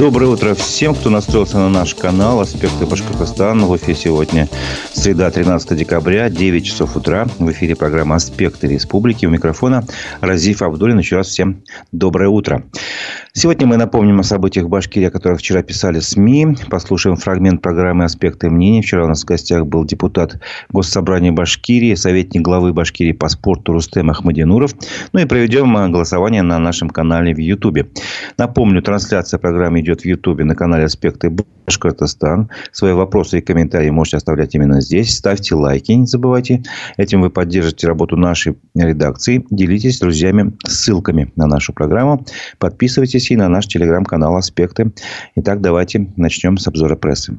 Доброе утро всем, кто настроился на наш канал «Аспекты Башкортостана». В эфире сегодня среда, 13 декабря, 9 часов утра. В эфире программа «Аспекты Республики». У микрофона Разиф Абдулин. Еще раз всем доброе утро. Сегодня мы напомним о событиях в Башкирии, о которых вчера писали СМИ. Послушаем фрагмент программы «Аспекты мнений». Вчера у нас в гостях был депутат Госсобрания Башкирии, советник главы Башкирии по спорту Рустем Ахмадинуров. Ну и проведем голосование на нашем канале в Ютубе. Напомню, трансляция программы идет идет в Ютубе на канале «Аспекты Башкортостан». Свои вопросы и комментарии можете оставлять именно здесь. Ставьте лайки, не забывайте. Этим вы поддержите работу нашей редакции. Делитесь с друзьями ссылками на нашу программу. Подписывайтесь и на наш телеграм-канал «Аспекты». Итак, давайте начнем с обзора прессы.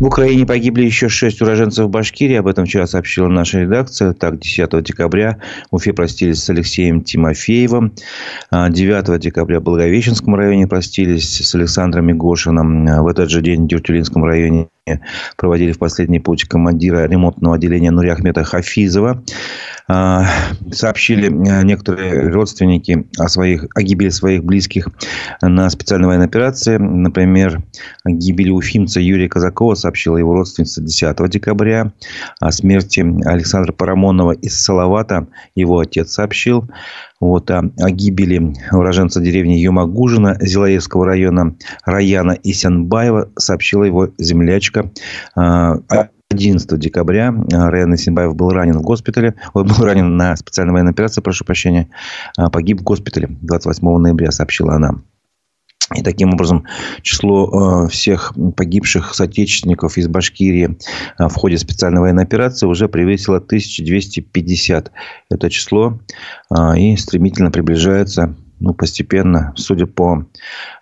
В Украине погибли еще шесть уроженцев Башкирии. Об этом вчера сообщила наша редакция. Так, 10 декабря в Уфе простились с Алексеем Тимофеевым. 9 а, декабря в Благовещенском районе простились с Александром Мигошиным. В этот же день в Дюртюлинском районе проводили в последний путь командира ремонтного отделения Нури Ахмета Хафизова. А, сообщили а, некоторые родственники о, своих, о гибели своих близких на специальной военной операции. Например, о гибели уфимца Юрия Казакова сообщила его родственница 10 декабря. О смерти Александра Парамонова из Салавата его отец сообщил. Вот, о, о гибели уроженца деревни Юмагужина Зилаевского района Раяна Исянбаева сообщила его землячка. 11 а, декабря Раян Исенбаев был ранен в госпитале. Он был ранен на специальной военной операции, прошу прощения. А, погиб в госпитале 28 ноября, сообщила она. И таким образом число э, всех погибших соотечественников из Башкирии э, в ходе специальной военной операции уже превысило 1250. Это число э, и стремительно приближается ну, постепенно, судя по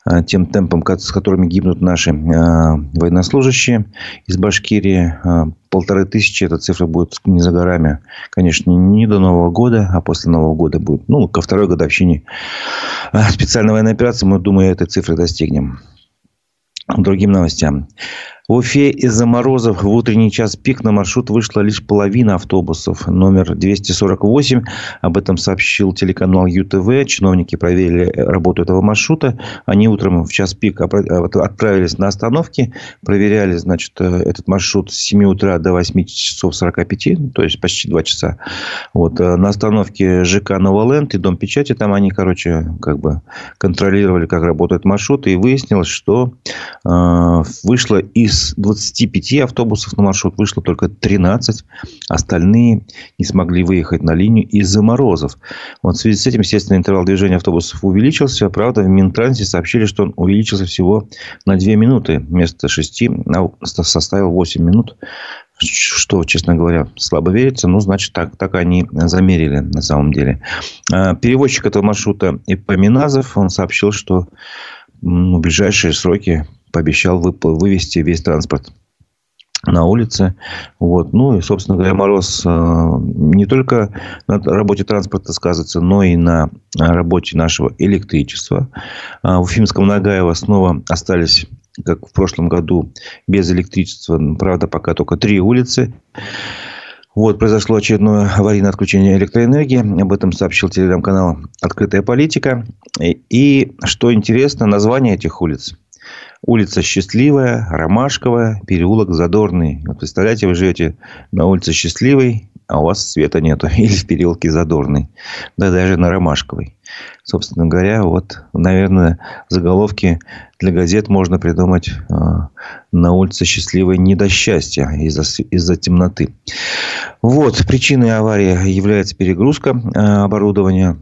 э, тем темпам, с которыми гибнут наши э, военнослужащие из Башкирии, э, полторы тысячи, эта цифра будет не за горами. Конечно, не до Нового года, а после Нового года будет. Ну, ко второй годовщине специальной военной операции, мы, думаю, этой цифры достигнем. Другим новостям. В Уфе из-за морозов в утренний час пик на маршрут вышла лишь половина автобусов. Номер 248. Об этом сообщил телеканал ЮТВ. Чиновники проверили работу этого маршрута. Они утром в час пик отправились на остановки. Проверяли, значит, э, этот маршрут с 7 утра до 8 часов 45. То есть, почти 2 часа. Вот. Э, на остановке ЖК Новоленд и Дом печати. Там они, короче, как бы контролировали, как работает маршрут. И выяснилось, что э, вышло из из 25 автобусов на маршрут вышло только 13. Остальные не смогли выехать на линию из-за морозов. Вот в связи с этим, естественно, интервал движения автобусов увеличился. Правда, в Минтрансе сообщили, что он увеличился всего на 2 минуты. Вместо 6 составил 8 минут что, честно говоря, слабо верится. Ну, значит, так, так они замерили на самом деле. А, перевозчик этого маршрута Ипоминазов, он сообщил, что ну, в ближайшие сроки пообещал вывести весь транспорт на улице. Вот. Ну и, собственно говоря, мороз э, не только на работе транспорта сказывается, но и на работе нашего электричества. А в Уфимском Нагаево снова остались, как в прошлом году, без электричества. Правда, пока только три улицы. Вот, произошло очередное аварийное отключение электроэнергии. Об этом сообщил телеграм-канал «Открытая политика». И, что интересно, название этих улиц Улица Счастливая, Ромашковая, переулок Задорный. Вот представляете, вы живете на улице Счастливой, а у вас света нету. Или в переулке Задорный. Да даже на Ромашковой. Собственно говоря, вот, наверное, заголовки для газет можно придумать э, на улице Счастливой не до счастья из-за, из-за темноты. Вот, причиной аварии является перегрузка э, оборудования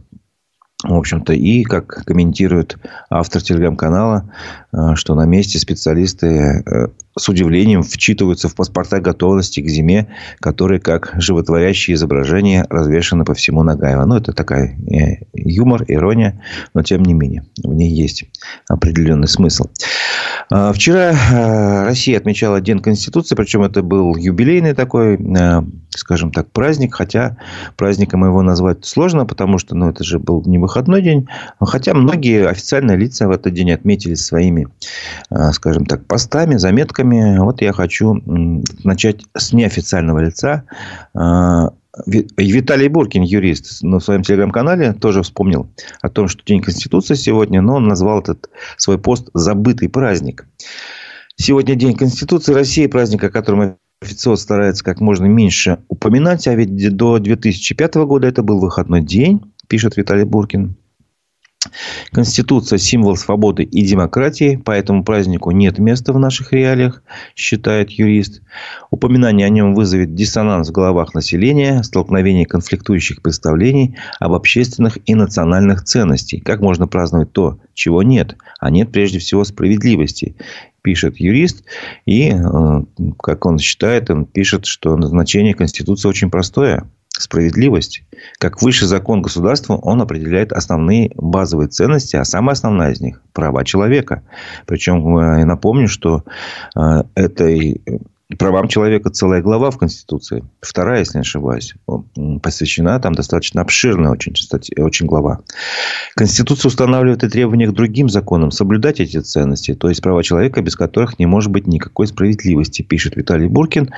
в общем-то, и, как комментирует автор телеграм-канала, э, что на месте специалисты э, с удивлением вчитываются в паспорта готовности к зиме, которые, как животворящие изображения, развешаны по всему Нагаева. Ну, это такая э, юмор, ирония, но тем не менее, в ней есть определенный смысл. А, вчера Россия отмечала День Конституции, причем это был юбилейный такой, скажем так, праздник, хотя праздником его назвать сложно, потому что ну, это же был не выходной день. Хотя многие официальные лица в этот день отметили своими, а, скажем так, постами, заметками. Вот я хочу начать с неофициального лица. Виталий Буркин, юрист, на своем телеграм-канале тоже вспомнил о том, что День Конституции сегодня, но он назвал этот свой пост «Забытый праздник». Сегодня День Конституции России, праздник, о котором официоз старается как можно меньше упоминать, а ведь до 2005 года это был выходной день, пишет Виталий Буркин. Конституция – символ свободы и демократии, поэтому празднику нет места в наших реалиях, считает юрист. Упоминание о нем вызовет диссонанс в головах населения, столкновение конфликтующих представлений об общественных и национальных ценностях. Как можно праздновать то, чего нет? А нет прежде всего справедливости пишет юрист. И, э, как он считает, он пишет, что назначение Конституции очень простое справедливость. Как высший закон государства, он определяет основные базовые ценности, а самая основная из них – права человека. Причем, э, я напомню, что э, этой правам человека целая глава в Конституции. Вторая, если не ошибаюсь, посвящена там достаточно обширная очень, кстати, очень глава. Конституция устанавливает и требования к другим законам соблюдать эти ценности, то есть права человека, без которых не может быть никакой справедливости, пишет Виталий Буркин.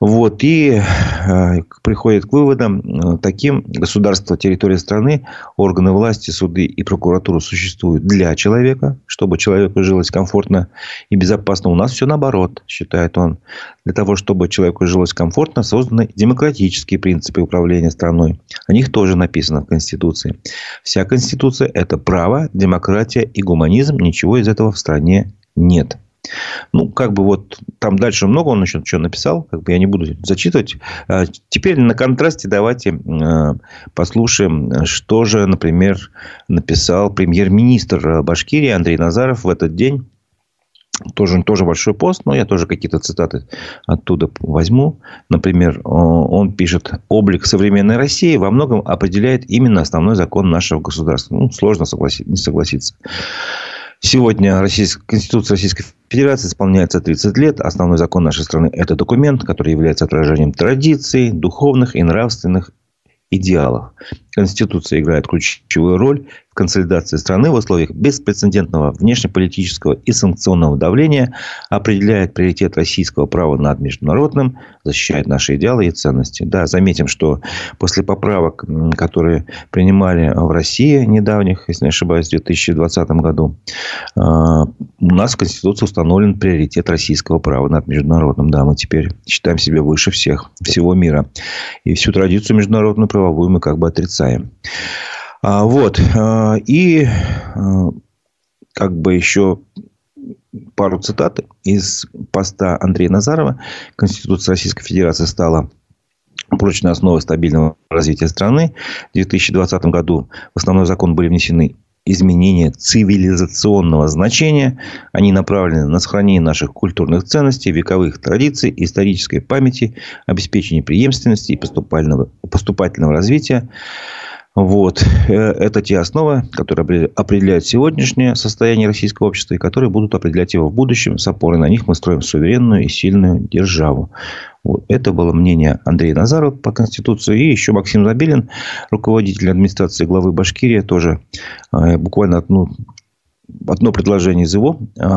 Вот, и э, приходит к выводам э, таким. Государство, территория страны, органы власти, суды и прокуратура существуют для человека, чтобы человеку жилось комфортно и безопасно. У нас все наоборот, считает он. Для того, чтобы человеку жилось комфортно, созданы демократические принципы управления страной. О них тоже написано в Конституции. Вся Конституция – это право, демократия и гуманизм. Ничего из этого в стране нет. Ну, как бы вот там дальше много он еще что написал, как бы я не буду зачитывать. А, теперь на контрасте давайте а, послушаем, что же, например, написал премьер-министр Башкирии Андрей Назаров в этот день. Тоже, тоже большой пост, но я тоже какие-то цитаты оттуда возьму. Например, он пишет, облик современной России во многом определяет именно основной закон нашего государства. Ну, сложно согласиться, не согласиться. Сегодня Российская, Конституция Российской Федерации исполняется 30 лет. Основной закон нашей страны – это документ, который является отражением традиций, духовных и нравственных идеалов. Конституция играет ключевую роль консолидации страны в условиях беспрецедентного внешнеполитического и санкционного давления, определяет приоритет российского права над международным, защищает наши идеалы и ценности. Да, заметим, что после поправок, которые принимали в России недавних, если не ошибаюсь, в 2020 году, а, у нас в Конституции установлен приоритет российского права над международным. Да, мы теперь считаем себя выше всех, всего мира. И всю традицию международную правовую мы как бы отрицаем. А, вот. А, и а, как бы еще пару цитат из поста Андрея Назарова. Конституция Российской Федерации стала прочной основой стабильного развития страны. В 2020 году в основной закон были внесены изменения цивилизационного значения. Они направлены на сохранение наших культурных ценностей, вековых традиций, исторической памяти, обеспечение преемственности и поступательного, поступательного развития. Вот. Э, это те основы, которые определяют сегодняшнее состояние российского общества и которые будут определять его в будущем. С опорой на них мы строим суверенную и сильную державу. Вот. Это было мнение Андрея Назарова по Конституции. И еще Максим Забелин, руководитель администрации главы Башкирии, тоже э, буквально одну одно предложение из его э,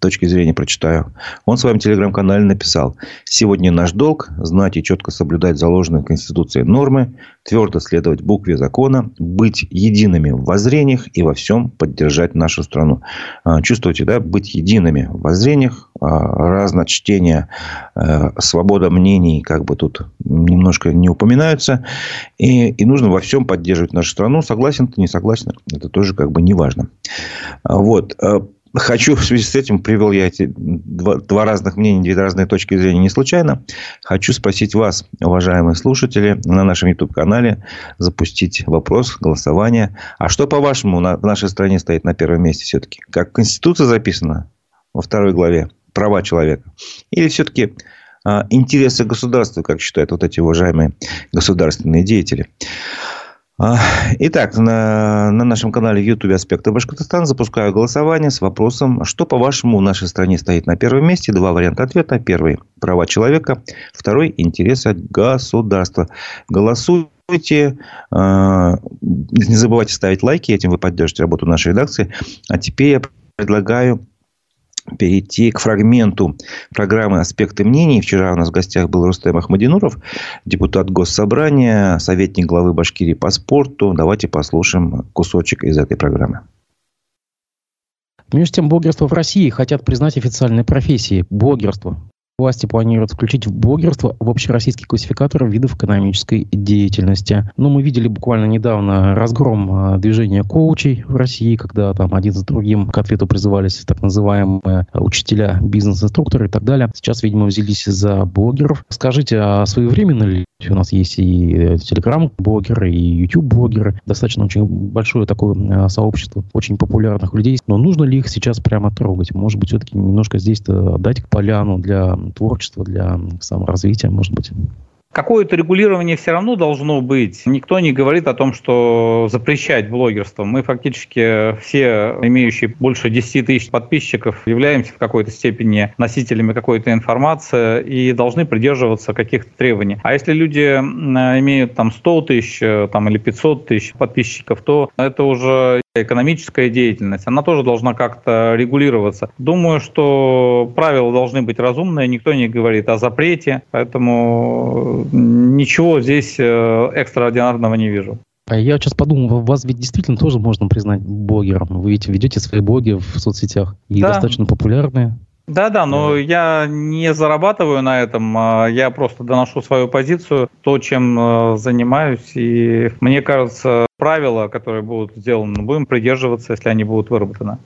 точки зрения прочитаю. Он в своем телеграм-канале написал. Сегодня наш долг знать и четко соблюдать заложенные в Конституции нормы, твердо следовать букве закона, быть едиными в воззрениях и во всем поддержать нашу страну. Э, чувствуете, да? Быть едиными в воззрениях, э, разночтение, э, свобода мнений как бы тут немножко не упоминаются. И, и нужно во всем поддерживать нашу страну. Согласен ты, не согласен, это тоже как бы не важно. Вот. Хочу в связи с этим, привел я эти два, два разных мнения, две разные точки зрения не случайно. Хочу спросить вас, уважаемые слушатели, на нашем YouTube-канале запустить вопрос голосования. А что, по-вашему, на, в нашей стране стоит на первом месте все-таки? Как Конституция записана во второй главе «Права человека»? Или все-таки а, интересы государства, как считают вот эти уважаемые государственные деятели? А, итак, на, на нашем канале YouTube «Аспекты Башкортостана» запускаю голосование с вопросом, что, по-вашему, в нашей стране стоит на первом месте. Два варианта ответа. Первый – права человека. Второй – интересы государства. Голосуйте. А, не забывайте ставить лайки. Этим вы поддержите работу нашей редакции. А теперь я предлагаю перейти к фрагменту программы «Аспекты мнений». Вчера у нас в гостях был Рустем Ахмадинуров, депутат Госсобрания, советник главы Башкирии по спорту. Давайте послушаем кусочек из этой программы. Между тем, блогерство в России хотят признать официальной профессией. Блогерство. Власти планируют включить блогерство в общероссийский классификатор видов экономической деятельности. Но ну, мы видели буквально недавно разгром а, движения коучей в России, когда там один за другим к ответу призывались так называемые учителя, бизнес-инструкторы и так далее. Сейчас, видимо, взялись за блогеров. Скажите, а своевременно ли у нас есть и э, телеграм-блогеры, и YouTube-блогеры. Достаточно очень большое такое а, сообщество очень популярных людей. Но нужно ли их сейчас прямо трогать? Может быть, все-таки немножко здесь-то отдать поляну для творчества, для саморазвития, может быть? Какое-то регулирование все равно должно быть. Никто не говорит о том, что запрещать блогерство. Мы фактически все, имеющие больше 10 тысяч подписчиков, являемся в какой-то степени носителями какой-то информации и должны придерживаться каких-то требований. А если люди имеют там 100 тысяч э, там, или 500 тысяч подписчиков, то это уже экономическая деятельность, она тоже должна как-то регулироваться. Думаю, что правила должны быть разумные, никто не говорит о запрете, поэтому ничего здесь э, экстраординарного не вижу. А я сейчас подумал, вас ведь действительно тоже можно признать блогером. Вы ведь ведете свои блоги в соцсетях и да. достаточно популярные. Да, да, но я не зарабатываю на этом, а я просто доношу свою позицию, то, чем э, занимаюсь, и мне кажется, правила, которые будут сделаны, будем придерживаться, если они будут выработаны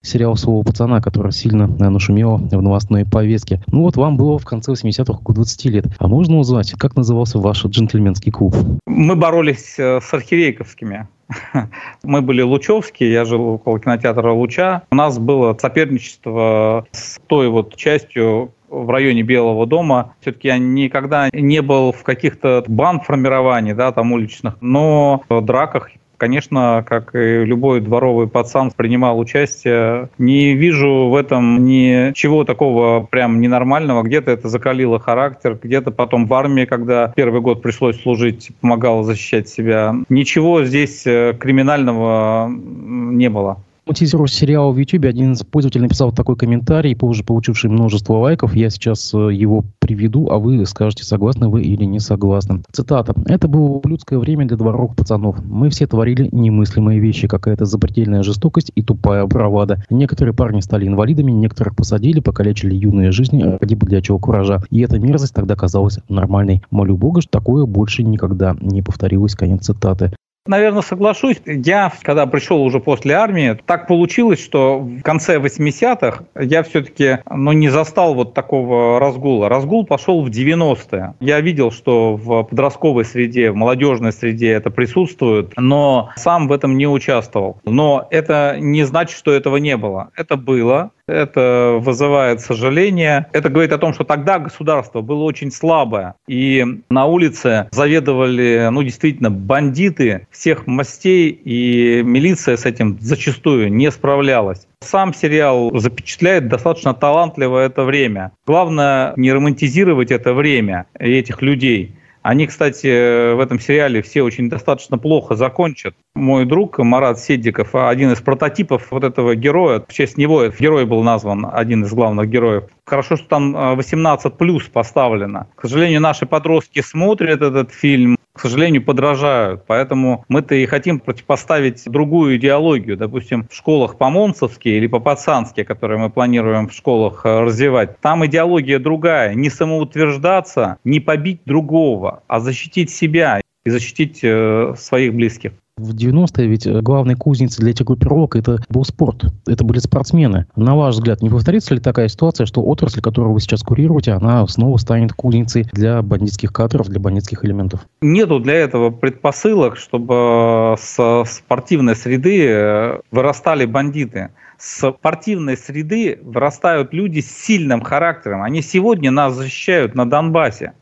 сериал «Слово пацана», который сильно нашумел в новостной повестке. Ну вот вам было в конце 80-х около 20 лет. А можно узнать, как назывался ваш джентльменский клуб? Мы боролись э, с архирейковскими. Мы были лучевские, я жил около кинотеатра «Луча». У нас было соперничество с той вот частью, в районе Белого дома. Все-таки я никогда не был в каких-то банд формирований, да, там уличных, но в драках конечно, как и любой дворовый пацан, принимал участие. Не вижу в этом ничего такого прям ненормального. Где-то это закалило характер, где-то потом в армии, когда первый год пришлось служить, помогал защищать себя. Ничего здесь э, криминального не было тизеру сериала в YouTube один из пользователей написал такой комментарий, позже получивший множество лайков. Я сейчас э, его приведу, а вы скажете, согласны вы или не согласны. Цитата. «Это было людское время для дворовых пацанов. Мы все творили немыслимые вещи, какая-то запредельная жестокость и тупая бравада. Некоторые парни стали инвалидами, некоторых посадили, покалечили юные жизни ради блядячего куража. И эта мерзость тогда казалась нормальной. Молю Бога, что такое больше никогда не повторилось». Конец цитаты наверное, соглашусь. Я, когда пришел уже после армии, так получилось, что в конце 80-х я все-таки ну, не застал вот такого разгула. Разгул пошел в 90-е. Я видел, что в подростковой среде, в молодежной среде это присутствует, но сам в этом не участвовал. Но это не значит, что этого не было. Это было. Это вызывает сожаление. Это говорит о том, что тогда государство было очень слабое. И на улице заведовали, ну, действительно, бандиты всех мастей, и милиция с этим зачастую не справлялась. Сам сериал запечатляет достаточно талантливо это время. Главное не романтизировать это время и этих людей. Они, кстати, в этом сериале все очень достаточно плохо закончат. Мой друг Марат Седиков, один из прототипов вот этого героя, в честь него герой был назван, один из главных героев. Хорошо, что там 18 э, плюс поставлено. К сожалению, наши подростки смотрят этот фильм, к сожалению, подражают. Поэтому мы-то и хотим противопоставить другую идеологию. Допустим, в школах по-монцевски или по-пацански, которые мы планируем в школах э, развивать, там идеология другая. Не самоутверждаться, не побить другого, а защитить себя и защитить э, своих близких. В 90-е ведь э, главной кузницей для этих группировок это был спорт. Это были спортсмены. На ваш взгляд, не повторится ли такая ситуация, что отрасль, которую вы сейчас курируете, она снова станет кузницей для бандитских кадров, для бандитских элементов? Нету для этого предпосылок, чтобы с спортивной среды э, вырастали бандиты с спортивной среды вырастают люди с сильным характером. Они сегодня нас защищают на Донбассе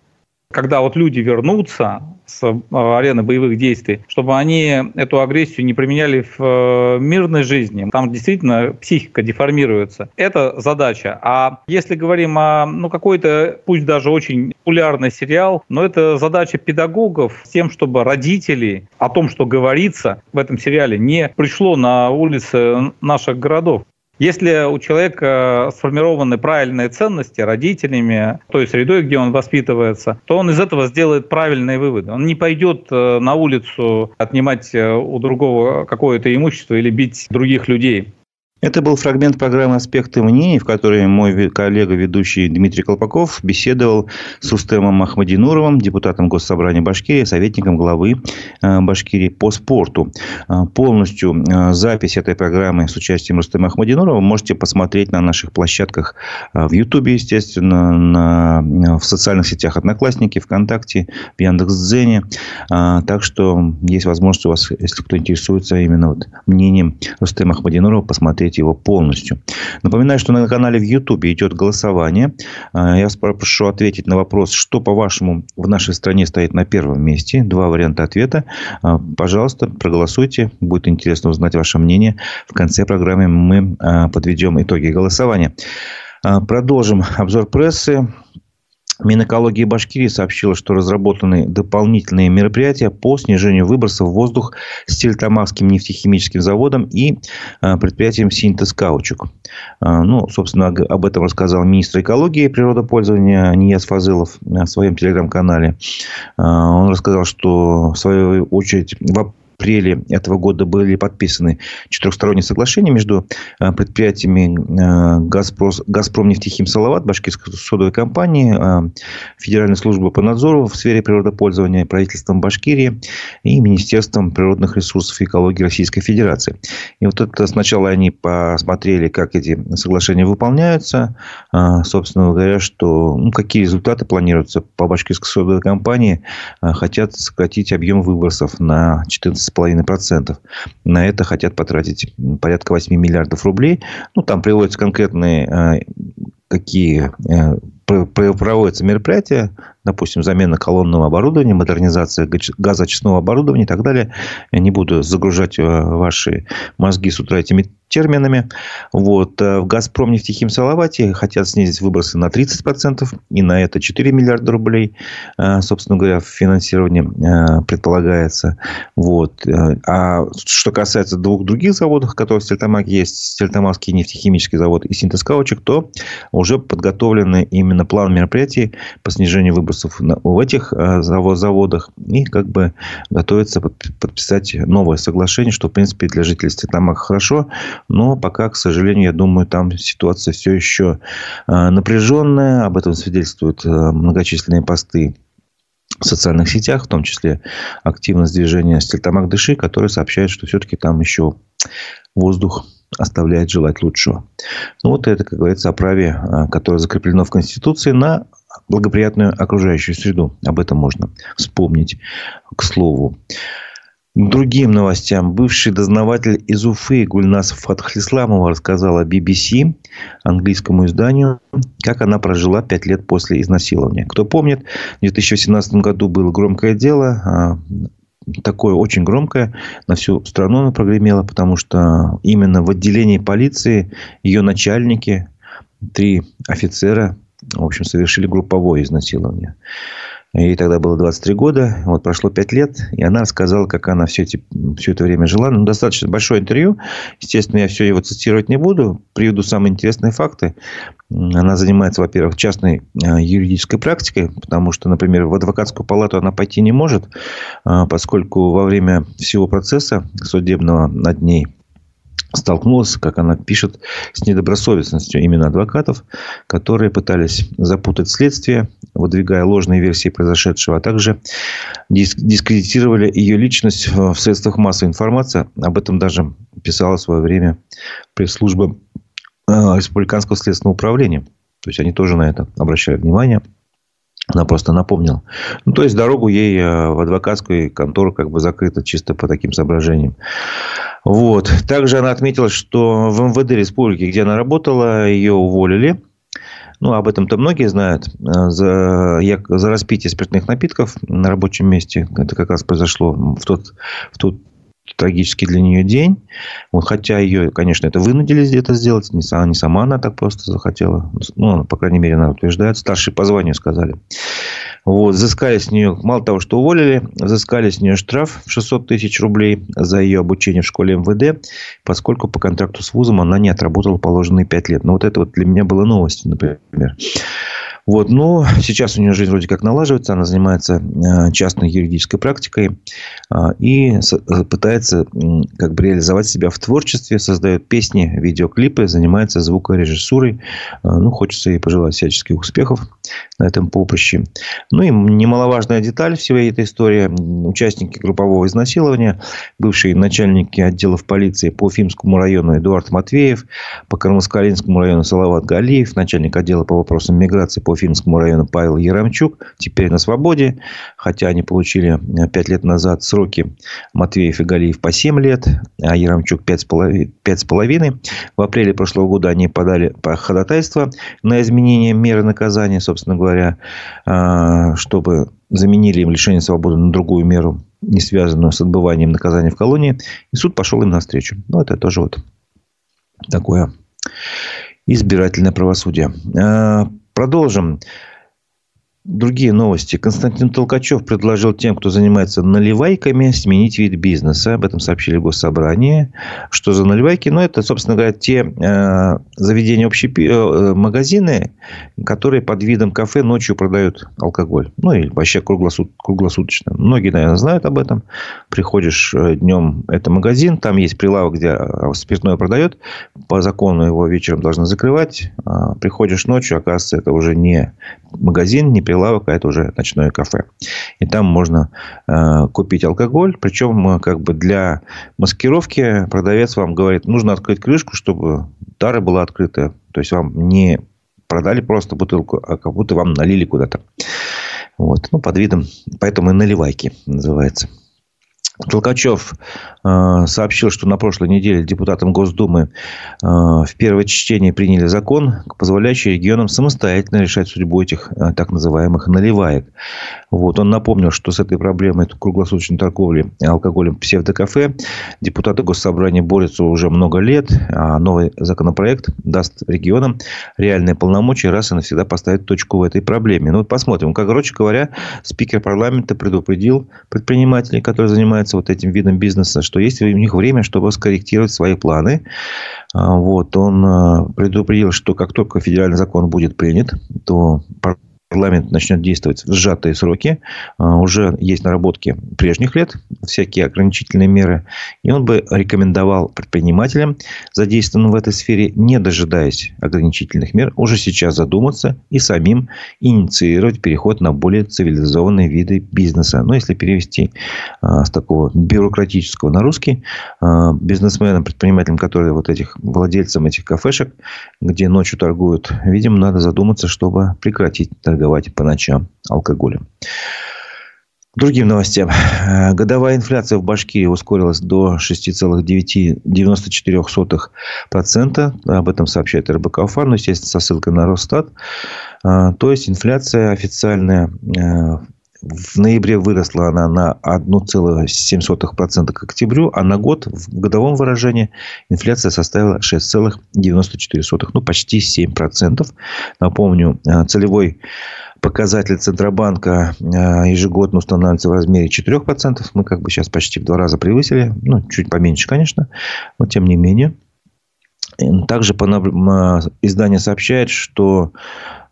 когда вот люди вернутся с э, арены боевых действий, чтобы они эту агрессию не применяли в э, мирной жизни. Там действительно психика деформируется. Это задача. А если говорим о ну, какой-то, пусть даже очень популярный сериал, но это задача педагогов с тем, чтобы родители о том, что говорится в этом сериале, не пришло на улицы наших городов. Если у человека сформированы правильные ценности родителями, той средой, где он воспитывается, то он из этого сделает правильные выводы. Он не пойдет э, на улицу отнимать э, у другого какое-то имущество или бить других людей. Это был фрагмент программы «Аспекты мнений», в которой мой коллега, ведущий Дмитрий Колпаков, беседовал с Рустемом Ахмадинуровым, депутатом Госсобрания Башкирии, советником главы э, Башкирии по спорту. Э, полностью э, запись этой программы с участием Рустема Ахмадинурова можете посмотреть на наших площадках в Ютубе, естественно, на, в социальных сетях Одноклассники, ВКонтакте, в Яндекс.Дзене. Так что есть возможность у вас, если кто интересуется именно вот мнением Рустема Ахмадинурова, посмотреть посмотреть его полностью. Напоминаю, что на канале в YouTube идет голосование. А, я прошу ответить на вопрос, что, по-вашему, в нашей стране стоит на первом месте. Два варианта ответа. А, пожалуйста, проголосуйте. Будет интересно узнать ваше мнение. В конце программы мы а, подведем итоги голосования. Продолжим обзор прессы. Минэкологии Башкирии сообщила, что разработаны дополнительные мероприятия по снижению выбросов в воздух с Тельтамакским нефтехимическим заводом и а, предприятием «Синтез Каучук». А, ну, собственно, об этом рассказал министр экологии и природопользования Нияз Фазылов в своем телеграм-канале. А, он рассказал, что в свою очередь апреле этого года были подписаны четырехсторонние соглашения между э, предприятиями э, Газпром, нефтехим Салават, Башкирской содовой компании, э, Федеральной службы по надзору в сфере природопользования, правительством Башкирии и Министерством природных ресурсов и экологии Российской Федерации. И вот это сначала они посмотрели, как эти соглашения выполняются, собственно говоря, что ну, какие результаты планируются по Башкирской содовой компании, хотят сократить объем выбросов на 14 11,5%. На это хотят потратить порядка 8 миллиардов рублей. Ну, там приводятся конкретные э, какие э, проводятся мероприятия, допустим, замена колонного оборудования, модернизация газочистного оборудования и так далее. Я не буду загружать э, ваши мозги с утра этими терминами. Вот. Э, в «Газпром» нефтехим Салавате хотят снизить выбросы на 30%. И на это 4 миллиарда рублей, э, собственно говоря, финансирование э, предполагается. Вот. А что касается двух других заводов, которые в Стельтамаке есть, Стельтамакский нефтехимический завод и Синтез Каучик, то уже подготовлены именно план мероприятий по снижению выбросов в этих заводах. И как бы готовится подписать новое соглашение, что, в принципе, для жителей Стельтамака хорошо. Но пока, к сожалению, я думаю, там ситуация все еще э, напряженная. Об этом свидетельствуют э, многочисленные посты в социальных сетях, в том числе активность движения Стельтамак Дыши, которые сообщают, что все-таки там еще воздух оставляет желать лучшего. Ну, вот это, как говорится, о праве, э, которое закреплено в Конституции на благоприятную окружающую среду. Об этом можно вспомнить, к слову другим новостям. Бывший дознаватель из Уфы Гульнас Фатхлисламова рассказала BBC, английскому изданию, как она прожила пять лет после изнасилования. Кто помнит, в 2017 году было громкое дело, а, такое очень громкое, на всю страну оно прогремело, потому что именно в отделении полиции ее начальники, три офицера, в общем, совершили групповое изнасилование. Ей тогда было 23 года. Вот прошло 5 лет. И она рассказала, как она все, эти, все это время жила. Ну, достаточно большое интервью. Естественно, я все его цитировать не буду. Приведу самые интересные факты. Она занимается, во-первых, частной э, юридической практикой, потому что, например, в адвокатскую палату она пойти не может, э, поскольку во время всего процесса судебного над ней столкнулась, как она пишет, с недобросовестностью именно адвокатов, которые пытались запутать следствие, выдвигая ложные версии произошедшего, а также дискредитировали ее личность в средствах массовой информации. Об этом даже писала в свое время пресс-служба э, Республиканского следственного управления. То есть, они тоже на это обращали внимание. Она просто напомнила. Ну, то есть, дорогу ей э, в адвокатскую контору как бы закрыта чисто по таким соображениям. Вот. Также она отметила, что в МВД республики, где она работала, ее уволили. Ну, об этом-то многие знают. За, за распитие спиртных напитков на рабочем месте. Это как раз произошло в тот, в тот трагический для нее день. Вот, хотя ее, конечно, это вынудили это сделать. Не, сама, не сама она так просто захотела. Ну, по крайней мере, она утверждает. Старшие по званию сказали. Вот, взыскали с нее, мало того, что уволили, взыскали с нее штраф в 600 тысяч рублей за ее обучение в школе МВД, поскольку по контракту с вузом она не отработала положенные 5 лет. Но вот это вот для меня было новостью, например. Вот, но сейчас у нее жизнь вроде как налаживается, она занимается э, частной юридической практикой а, и э, пытается как бы реализовать себя в творчестве, создает песни, видеоклипы, занимается звукорежиссурой. А, ну, хочется ей пожелать всяческих успехов на этом поприще. Ну и немаловажная деталь всей этой истории. Участники группового изнасилования, бывшие начальники отделов полиции по Уфимскому району Эдуард Матвеев, по Кармаскалинскому району Салават Галиев, начальник отдела по вопросам миграции по Уфимскому району Павел Ярамчук теперь на свободе, хотя они получили 5 лет назад сроки Матвеев и Галиев по 7 лет, а Ярамчук 5,5. В апреле прошлого года они подали по ходатайство на изменение меры наказания, собственно говоря, а, чтобы заменили им лишение свободы на другую меру, не связанную с отбыванием наказания в колонии. И суд пошел им навстречу. Ну, это тоже вот такое избирательное правосудие. А, Продолжим. Другие новости. Константин Толкачев предложил тем, кто занимается наливайками, сменить вид бизнеса. Об этом сообщили в Госсобрании. Что за наливайки? Ну, это, собственно говоря, те э, заведения, общие э, магазины, которые под видом кафе ночью продают алкоголь. Ну, и вообще круглосут, круглосуточно. Многие, наверное, знают об этом. Приходишь э, днем, это магазин, там есть прилавок, где э, спиртное продает. По закону его вечером должны закрывать. А приходишь ночью, оказывается, это уже не магазин, не прилавок, а это уже ночное кафе. И там можно э, купить алкоголь. Причем, э, как бы для маскировки продавец вам говорит, нужно открыть крышку, чтобы тара была открыта. То есть, вам не продали просто бутылку, а как будто вам налили куда-то. Вот. Ну, под видом. Поэтому и наливайки называется. Толкачев э, сообщил, что на прошлой неделе депутатам Госдумы э, в первое чтение приняли закон, позволяющий регионам самостоятельно решать судьбу этих э, так называемых наливаек. Вот. Он напомнил, что с этой проблемой круглосуточной торговли алкоголем в псевдокафе депутаты Госсобрания борются уже много лет, а новый законопроект даст регионам реальные полномочия раз и навсегда поставить точку в этой проблеме. Ну, вот посмотрим. Короче говоря, спикер парламента предупредил предпринимателей, которые занимаются занимается вот этим видом бизнеса, что есть у них время, чтобы скорректировать свои планы. А, вот, он а, предупредил, что как только федеральный закон будет принят, то парламент начнет действовать в сжатые сроки. А, уже есть наработки прежних лет, всякие ограничительные меры. И он бы рекомендовал предпринимателям, задействованным в этой сфере, не дожидаясь ограничительных мер, уже сейчас задуматься и самим инициировать переход на более цивилизованные виды бизнеса. Но если перевести а, с такого бюрократического на русский, а, бизнесменам, предпринимателям, которые вот этих, владельцам этих кафешек, где ночью торгуют, видимо, надо задуматься, чтобы прекратить торговать по ночам алкоголем. Другим новостям. Э, годовая инфляция в Башкирии ускорилась до 6,94%. Об этом сообщает РБК Уфа, но, естественно, со ссылкой на Росстат. Э, то есть, инфляция официальная э, в ноябре выросла она на 1,7% к октябрю, а на год в годовом выражении инфляция составила 6,94%, ну почти 7%. Напомню, целевой показатель Центробанка э, ежегодно устанавливается в размере 4%. Мы как бы сейчас почти в два раза превысили. Ну, чуть поменьше, конечно. Но тем не менее. Также издание сообщает, что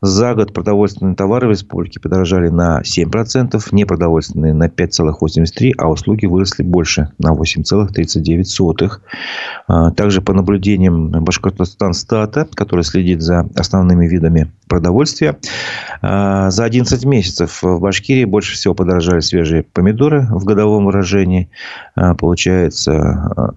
за год продовольственные товары в республике подорожали на 7%, непродовольственные на 5,83%, а услуги выросли больше на 8,39%. А, также по наблюдениям Башкортостан стата, который следит за основными видами продовольствия, а, за 11 месяцев в Башкирии больше всего подорожали свежие помидоры в годовом выражении. А, получается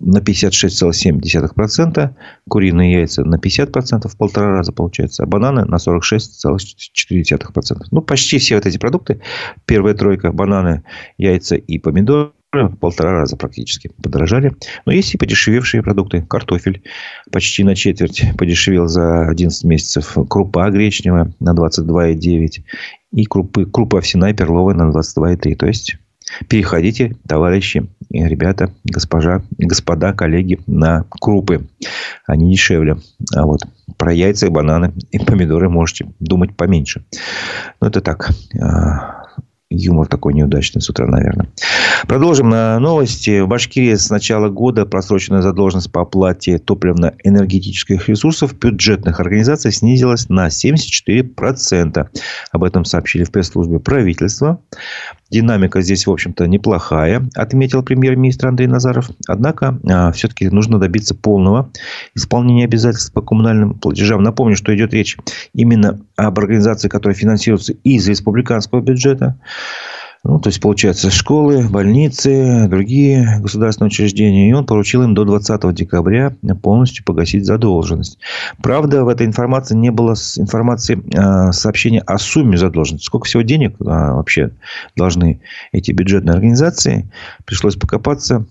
на 56,7%, куриные яйца на 50%, в полтора раза получается, а бананы на 46,4%. Ну, почти все вот эти продукты, первая тройка, бананы, яйца и помидоры, полтора раза практически подорожали. Но есть и подешевевшие продукты. Картофель почти на четверть подешевел за 11 месяцев. Крупа гречневая на 22,9. И крупы, крупа овсяная перловая на 22,3. То есть, Переходите, товарищи, ребята, госпожа, господа, коллеги, на крупы. Они дешевле. А вот про яйца, бананы и помидоры можете думать поменьше. Ну, это так, а, Юмор такой неудачный с утра, наверное. Продолжим на новости. В Башкирии с начала года просроченная задолженность по оплате топливно-энергетических ресурсов бюджетных организаций снизилась на 74%. Об этом сообщили в пресс-службе правительства. Динамика здесь, в общем-то, неплохая, отметил премьер-министр Андрей Назаров. Однако, а, все-таки нужно добиться полного исполнения обязательств по коммунальным платежам. Напомню, что идет речь именно об организации, которая финансируется из республиканского бюджета. Ну, то есть, получается, школы, больницы, другие государственные учреждения. И он поручил им до 20 декабря полностью погасить задолженность. Правда, в этой информации не было информации э, сообщения о сумме задолженности. Сколько всего денег э, вообще должны эти бюджетные организации. Пришлось покопаться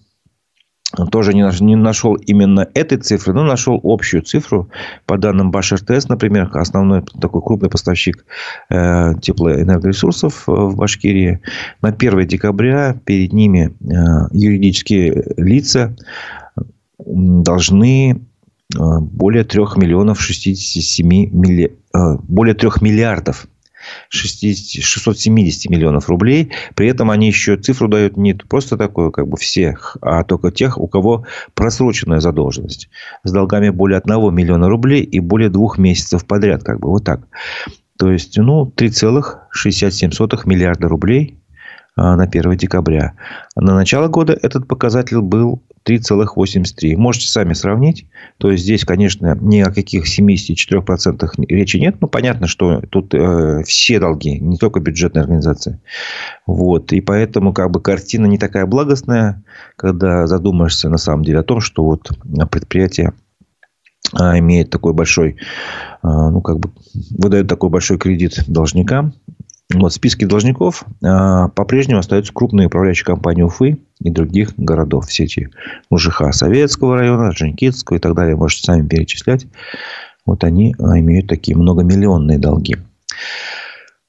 тоже не, не нашел именно этой цифры, но нашел общую цифру. По данным Баш РТС, например, основной такой крупный поставщик э, теплоэнергоресурсов э, в Башкирии, на 1 декабря перед ними э, юридические лица должны э, более 3 миллионов 67 милли... Э, более 3 миллиардов 60, 670 миллионов рублей. При этом они еще цифру дают не просто такую, как бы всех, а только тех, у кого просроченная задолженность. С долгами более 1 миллиона рублей и более двух месяцев подряд. Как бы вот так. То есть, ну, 3,67 миллиарда рублей на 1 декабря. На начало года этот показатель был 3,83. Можете сами сравнить. То есть, здесь, конечно, ни о каких 74% речи нет. Ну, понятно, что тут э, все долги, не только бюджетные организации. Вот. И поэтому, как бы, картина не такая благостная, когда задумаешься, на самом деле, о том, что вот предприятие а, имеет такой большой, а, ну, как бы, выдает такой большой кредит должникам, вот, в списке должников э, по-прежнему остаются крупные управляющие компании Уфы и других городов в сети УЖХ Советского района, Женькитского и так далее. Можете сами перечислять. Вот они а, имеют такие многомиллионные долги.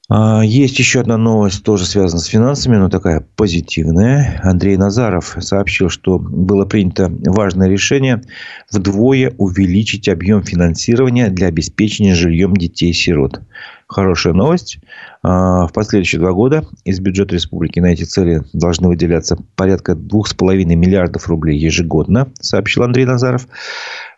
А, есть еще одна новость, тоже связана с финансами, но такая позитивная. Андрей Назаров сообщил, что было принято важное решение вдвое увеличить объем финансирования для обеспечения жильем детей-сирот. Хорошая новость. А, в последующие два года из бюджета республики на эти цели должны выделяться порядка 2,5 миллиардов рублей ежегодно, сообщил Андрей Назаров.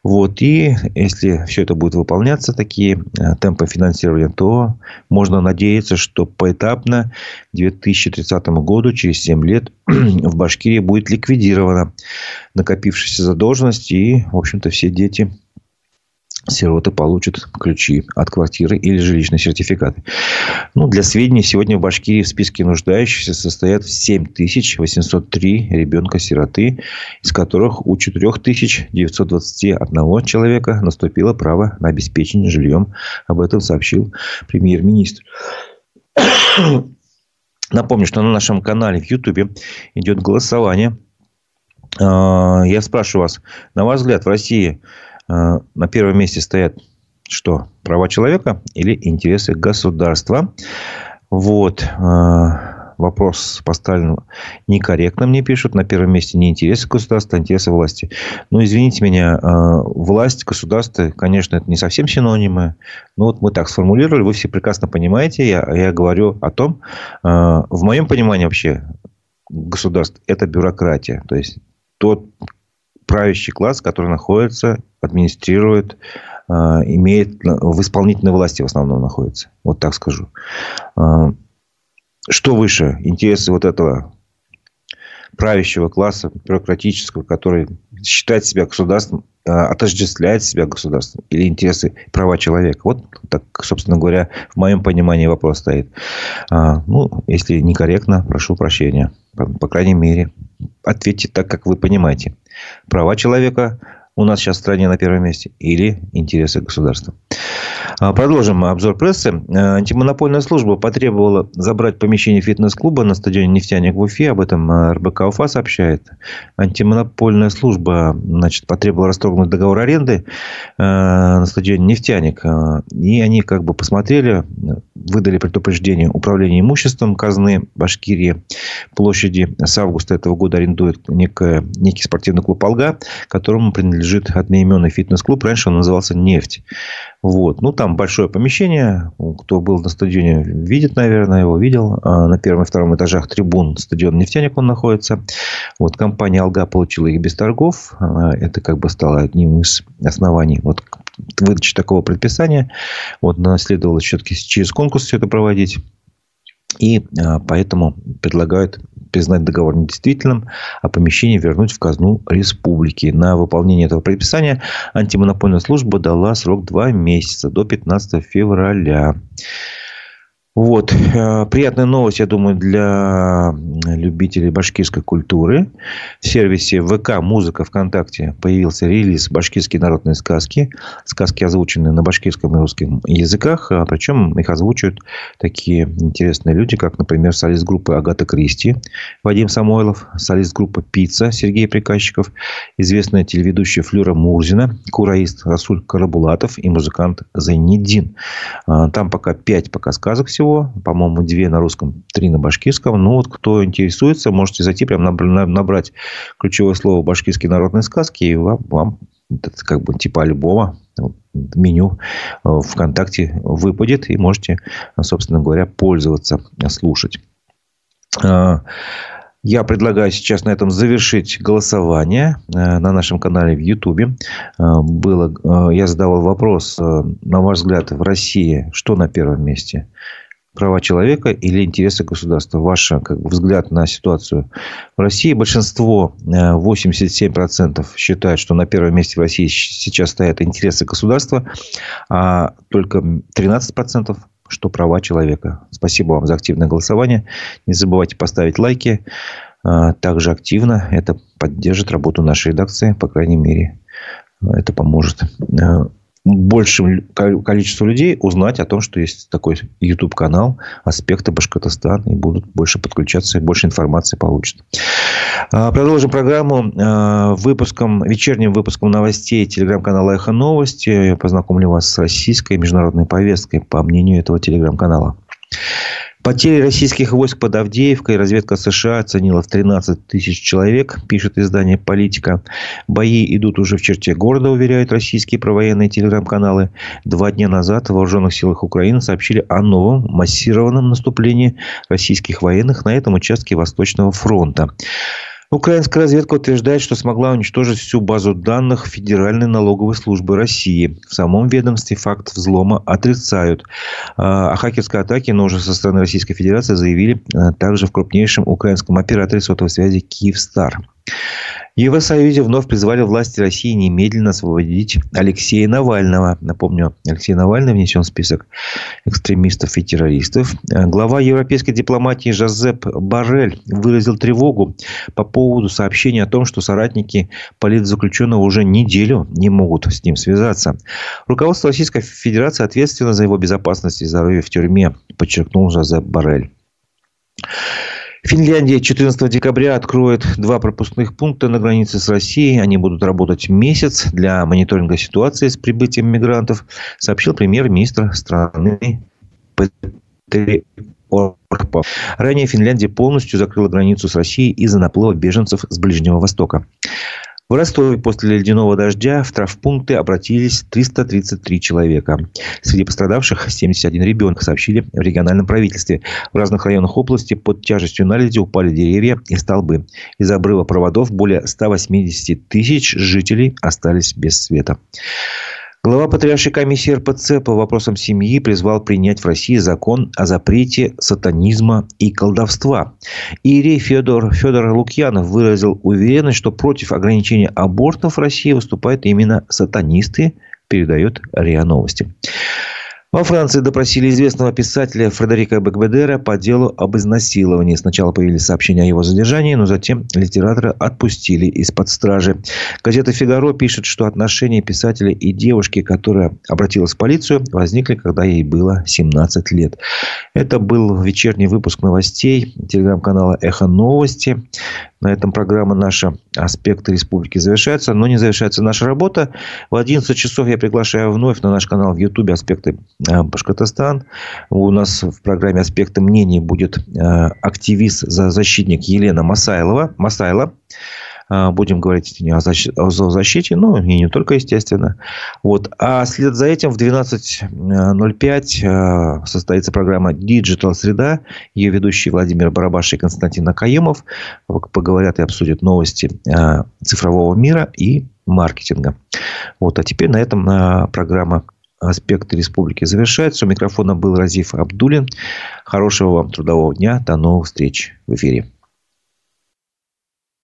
Вот. И если все это будет выполняться, такие э, темпы финансирования, то можно надеяться, что поэтапно к 2030 году, через 7 лет, в Башкирии будет ликвидирована накопившаяся задолженность. И, в общем-то, все дети сироты получат ключи от квартиры или жилищные сертификаты. Ну, для сведения, сегодня в Башкирии в списке нуждающихся состоят 7803 ребенка-сироты, из которых у 4921 человека наступило право на обеспечение жильем. Об этом сообщил премьер-министр. Напомню, что на нашем канале в Ютубе идет голосование. А, я спрашиваю вас, на ваш взгляд, в России на первом месте стоят что? Права человека или интересы государства? Вот. Э, вопрос поставлен некорректно, мне пишут. На первом месте не интересы государства, а интересы власти. Ну, извините меня, э, власть, государство, конечно, это не совсем синонимы. Но вот мы так сформулировали, вы все прекрасно понимаете. Я, я говорю о том, в моем понимании вообще государство – это бюрократия. То есть, тот правящий класс, который находится, администрирует, а, имеет в исполнительной власти в основном находится. Вот так скажу. А, что выше? Интересы вот этого правящего класса, бюрократического, который считает себя государством, а, отождествляет себя государством или интересы права человека. Вот так, собственно говоря, в моем понимании вопрос стоит. Ну, если некорректно, прошу прощения. По крайней мере, ответьте так, как вы понимаете. Права человека у нас сейчас в стране на первом месте или интересы государства. А, продолжим обзор прессы. А, антимонопольная служба потребовала забрать помещение фитнес-клуба на стадионе «Нефтяник» в Уфе. Об этом а, РБК Уфа сообщает. Антимонопольная служба значит, потребовала расторгнуть договор аренды на стадионе «Нефтяник». И они как бы посмотрели, выдали предупреждение управления имуществом казны Башкирии площади. С августа этого года арендует некое, некий спортивный клуб «Алга», которому принадлежит одноименный фитнес-клуб. Раньше он назывался «Нефть». Вот. Ну, там большое помещение. Кто был на стадионе, видит, наверное, его видел. А на первом и втором этажах трибун стадион «Нефтяник» он находится. Вот. Компания «Алга» получила их без торгов. А, это как бы стало одним из оснований вот, выдачи такого предписания. Вот. Следовало все-таки через конкурс все это проводить. И а, поэтому предлагают признать договор недействительным, а помещение вернуть в казну республики. На выполнение этого предписания антимонопольная служба дала срок 2 месяца до 15 февраля. Вот. Э, приятная новость, я думаю, для любителей башкирской культуры. В сервисе ВК «Музыка ВКонтакте» появился релиз «Башкирские народные сказки». Сказки озвучены на башкирском и русском языках. А причем их озвучивают такие интересные люди, как, например, солист группы Агата Кристи Вадим Самойлов, солист группы «Пицца» Сергей Приказчиков, известная телеведущая Флюра Мурзина, кураист Расуль Карабулатов и музыкант Зайнидин. А, там пока пять пока сказок всего всего. По-моему, две на русском, три на башкирском. Ну, вот кто интересуется, можете зайти, прям набрать ключевое слово «башкирские народные сказки», и вам, вам как бы типа альбома, меню э, ВКонтакте выпадет, и можете, собственно говоря, пользоваться, слушать. А, я предлагаю сейчас на этом завершить голосование э, на нашем канале в Ютубе. Э, было, я задавал вопрос, на ваш взгляд, в России что на первом месте? Права человека или интересы государства? Ваш как бы, взгляд на ситуацию в России. Большинство, 87% э, считают, что на первом месте в России сейчас стоят интересы государства, а только 13% что права человека. Спасибо вам за активное голосование. Не забывайте поставить лайки. Э, также активно это поддержит работу нашей редакции, по крайней мере, это поможет э, большему количеству людей узнать о том, что есть такой YouTube-канал «Аспекты Башкортостана» и будут больше подключаться и больше информации получат. А, продолжим программу а, выпуском, вечерним выпуском новостей телеграм-канала «Эхо новости». Я познакомлю вас с российской международной повесткой по мнению этого телеграм-канала. Потери российских войск под Авдеевкой разведка США оценила в 13 тысяч человек, пишет издание «Политика». Бои идут уже в черте города, уверяют российские провоенные телеграм-каналы. Два дня назад в вооруженных силах Украины сообщили о новом массированном наступлении российских военных на этом участке Восточного фронта. Украинская разведка утверждает, что смогла уничтожить всю базу данных Федеральной налоговой службы России. В самом ведомстве факт взлома отрицают. А, о хакерской атаке, но уже со стороны Российской Федерации заявили а, также в крупнейшем украинском операторе сотовой связи «Киевстар». Евросоюзе вновь призвали власти России немедленно освободить Алексея Навального. Напомню, Алексей Навальный внесен в список экстремистов и террористов. Глава европейской дипломатии Жозеп Барель выразил тревогу по поводу сообщения о том, что соратники политзаключенного уже неделю не могут с ним связаться. Руководство Российской Федерации ответственно за его безопасность и здоровье в тюрьме, подчеркнул Жозеп Барель. Финляндия 14 декабря откроет два пропускных пункта на границе с Россией. Они будут работать месяц для мониторинга ситуации с прибытием мигрантов, сообщил премьер-министр страны Петри Орпа. Ранее Финляндия полностью закрыла границу с Россией из-за наплыва беженцев с Ближнего Востока. В Ростове после ледяного дождя в травпункты обратились 333 человека. Среди пострадавших 71 ребенок, сообщили в региональном правительстве. В разных районах области под тяжестью наледи упали деревья и столбы. Из-за обрыва проводов более 180 тысяч жителей остались без света. Глава Патриаршей комиссии РПЦ по вопросам семьи призвал принять в России закон о запрете сатанизма и колдовства. Иерей Федор, Федор Лукьянов выразил уверенность, что против ограничения абортов в России выступают именно сатанисты, передает РИА Новости. Во Франции допросили известного писателя Фредерика Бекбедера по делу об изнасиловании. Сначала появились сообщения о его задержании, но затем литератора отпустили из-под стражи. Газета «Фигаро» пишет, что отношения писателя и девушки, которая обратилась в полицию, возникли, когда ей было 17 лет. Это был вечерний выпуск новостей телеграм-канала «Эхо новости». На этом программа наша «Аспекты республики» завершается, но не завершается наша работа. В 11 часов я приглашаю вновь на наш канал в Ютубе «Аспекты Башкортостан». У нас в программе «Аспекты мнений» будет э, активист, защитник Елена Масайлова. Масайла. А, будем говорить о, защите, о зоозащите, ну и не только, естественно. Вот. А след за этим в 12.05 а, состоится программа Digital Среда. Ее ведущие Владимир Барабаш и Константин Акаемов поговорят и обсудят новости цифрового мира и маркетинга. Вот. А теперь на этом программа «Аспекты республики» завершается. У микрофона был Разиф Абдулин. Хорошего вам трудового дня. До новых встреч в эфире.